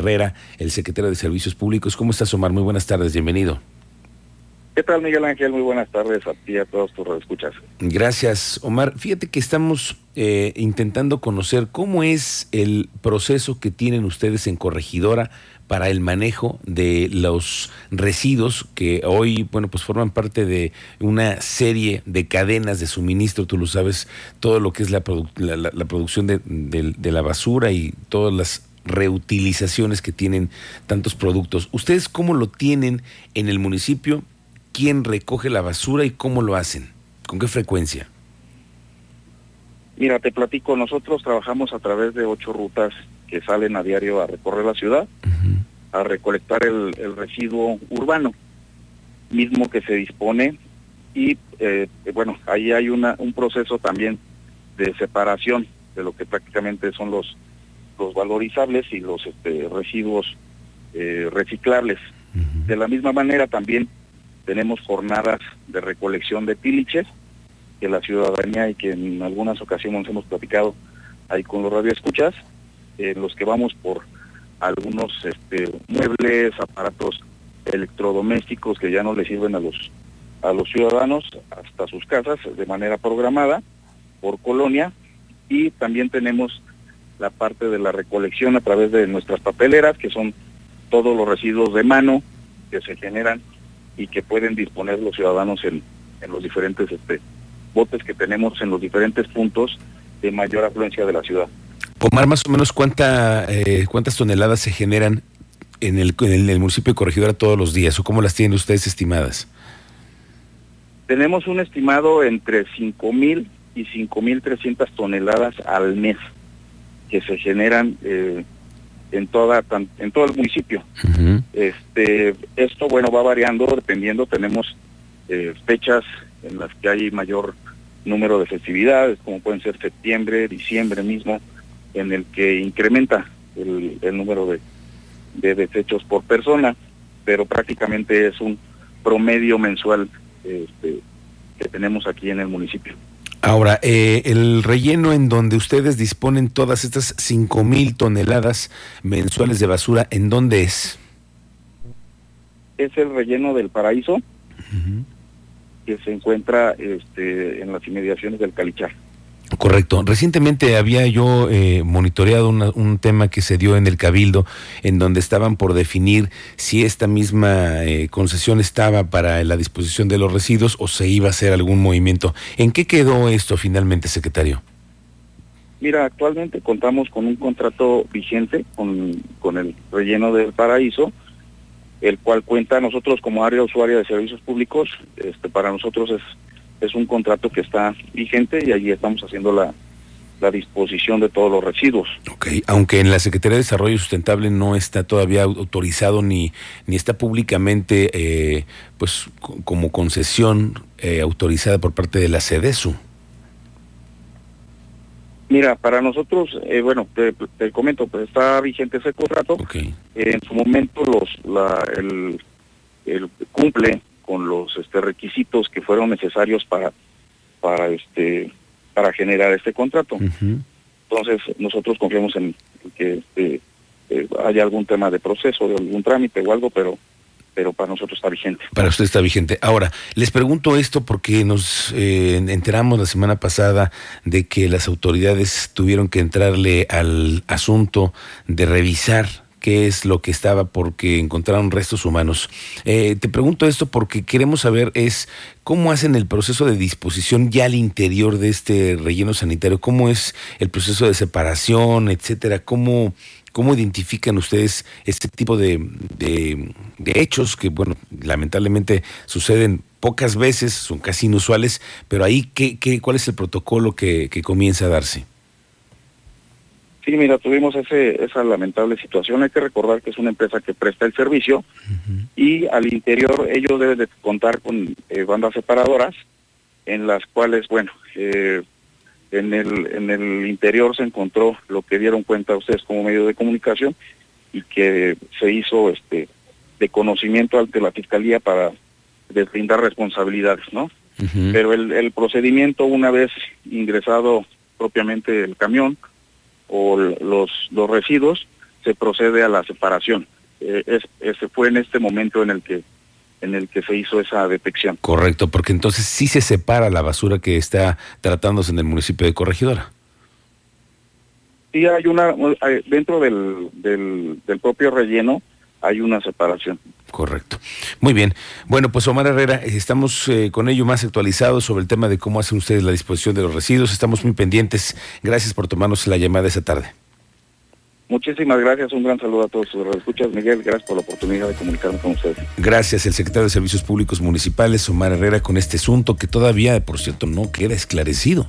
Herrera, el secretario de Servicios Públicos. ¿Cómo estás, Omar? Muy buenas tardes, bienvenido. ¿Qué tal, Miguel Ángel? Muy buenas tardes a ti y a todos tus escuchas. Gracias, Omar. Fíjate que estamos eh, intentando conocer cómo es el proceso que tienen ustedes en Corregidora para el manejo de los residuos que hoy, bueno, pues forman parte de una serie de cadenas de suministro, tú lo sabes, todo lo que es la, producción de, de la basura y todas las reutilizaciones que tienen tantos productos. ¿Ustedes cómo lo tienen en el municipio? ¿Quién recoge la basura y cómo lo hacen? ¿Con qué frecuencia? Mira, te platico, nosotros trabajamos a través de ocho rutas que salen a diario a recorrer la ciudad, a recolectar el, residuo urbano, mismo que se dispone, y eh, bueno, ahí hay una, un proceso también de separación de lo que prácticamente son los, los valorizables y los este, residuos eh, reciclables. De la misma manera también tenemos jornadas de recolección de piliches, que la ciudadanía y que en algunas ocasiones hemos platicado ahí con los radioescuchas, en los que vamos por algunos este, muebles, aparatos electrodomésticos que ya no le sirven a los a los ciudadanos hasta sus casas de manera programada por colonia y también tenemos la parte de la recolección a través de nuestras papeleras que son todos los residuos de mano que se generan y que pueden disponer los ciudadanos en, en los diferentes este, botes que tenemos en los diferentes puntos de mayor afluencia de la ciudad. Omar, más o menos cuánta, eh, cuántas toneladas se generan en el, en el municipio de Corregidora todos los días o cómo las tienen ustedes estimadas? Tenemos un estimado entre 5.000 y 5.300 toneladas al mes que se generan eh, en toda en todo el municipio. Este esto bueno va variando dependiendo tenemos eh, fechas en las que hay mayor número de festividades como pueden ser septiembre, diciembre mismo en el que incrementa el, número de, de desechos por persona, pero prácticamente es un promedio mensual este, que tenemos aquí en el municipio. Ahora, eh, el relleno en donde ustedes disponen todas estas cinco mil toneladas mensuales de basura, ¿en dónde es? Es el relleno del paraíso, que se encuentra este, en las inmediaciones del Calichar. Correcto. Recientemente había yo eh, monitoreado un tema que se dio en el Cabildo, en donde estaban por definir si esta misma eh, concesión estaba para la disposición de los residuos o se iba a hacer algún movimiento. ¿En qué quedó esto finalmente, secretario? Mira, actualmente contamos con un contrato vigente con, con el relleno del paraíso, el cual cuenta nosotros como área usuaria de servicios públicos, este, para nosotros es es un contrato que está vigente y allí estamos haciendo la, disposición de todos los residuos. Ok, aunque en la Secretaría de Desarrollo Sustentable no está todavía autorizado ni, ni está públicamente eh, pues como concesión eh, autorizada por parte de la CEDESU. Mira, para nosotros, eh, bueno, te, comento, pues está vigente ese contrato. Okay. en su momento los la, el, el cumple con los este, requisitos que fueron necesarios para para este para generar este contrato. Entonces nosotros confiamos en que este, eh, haya algún tema de proceso, de algún trámite o algo, pero pero para nosotros está vigente. Para usted está vigente. Ahora, les pregunto esto porque nos eh, enteramos la semana pasada de que las autoridades tuvieron que entrarle al asunto de revisar qué es lo que estaba porque encontraron restos humanos. Eh, te pregunto esto porque queremos saber es cómo hacen el proceso de disposición ya al interior de este relleno sanitario, cómo es el proceso de separación, etcétera, cómo ¿Cómo identifican ustedes este tipo de, de, hechos que, bueno, lamentablemente suceden pocas veces, son casi inusuales, pero ahí, ¿qué, qué, cuál es el protocolo que, que comienza a darse? Sí, mira, tuvimos ese, esa lamentable situación. Hay que recordar que es una empresa que presta el servicio y al interior ellos deben de contar con eh, bandas separadoras en las cuales, bueno, eh, en, el, en el interior se encontró lo que dieron cuenta ustedes como medio de comunicación y que se hizo este de conocimiento ante la Fiscalía para deslindar responsabilidades, ¿no? Pero el, el procedimiento, una vez ingresado propiamente el camión, o los, los residuos, se procede a la separación. Eh, es, ese fue en este momento en el que en el que se hizo esa detección. Correcto, porque entonces sí se separa la basura que está tratándose en el municipio de Corregidora. Sí, hay una, dentro del, del, del propio relleno hay una separación. Correcto. Muy bien. Bueno, pues Omar Herrera, estamos eh, con ello más actualizados sobre el tema de cómo hacen ustedes la disposición de los residuos. Estamos muy pendientes. Gracias por tomarnos la llamada esa tarde. Muchísimas gracias, un gran saludo a todos sus escuchas, Miguel, gracias por la oportunidad de comunicarme con ustedes. Gracias, el secretario de Servicios Públicos Municipales, Omar Herrera, con este asunto que todavía, por cierto, no queda esclarecido.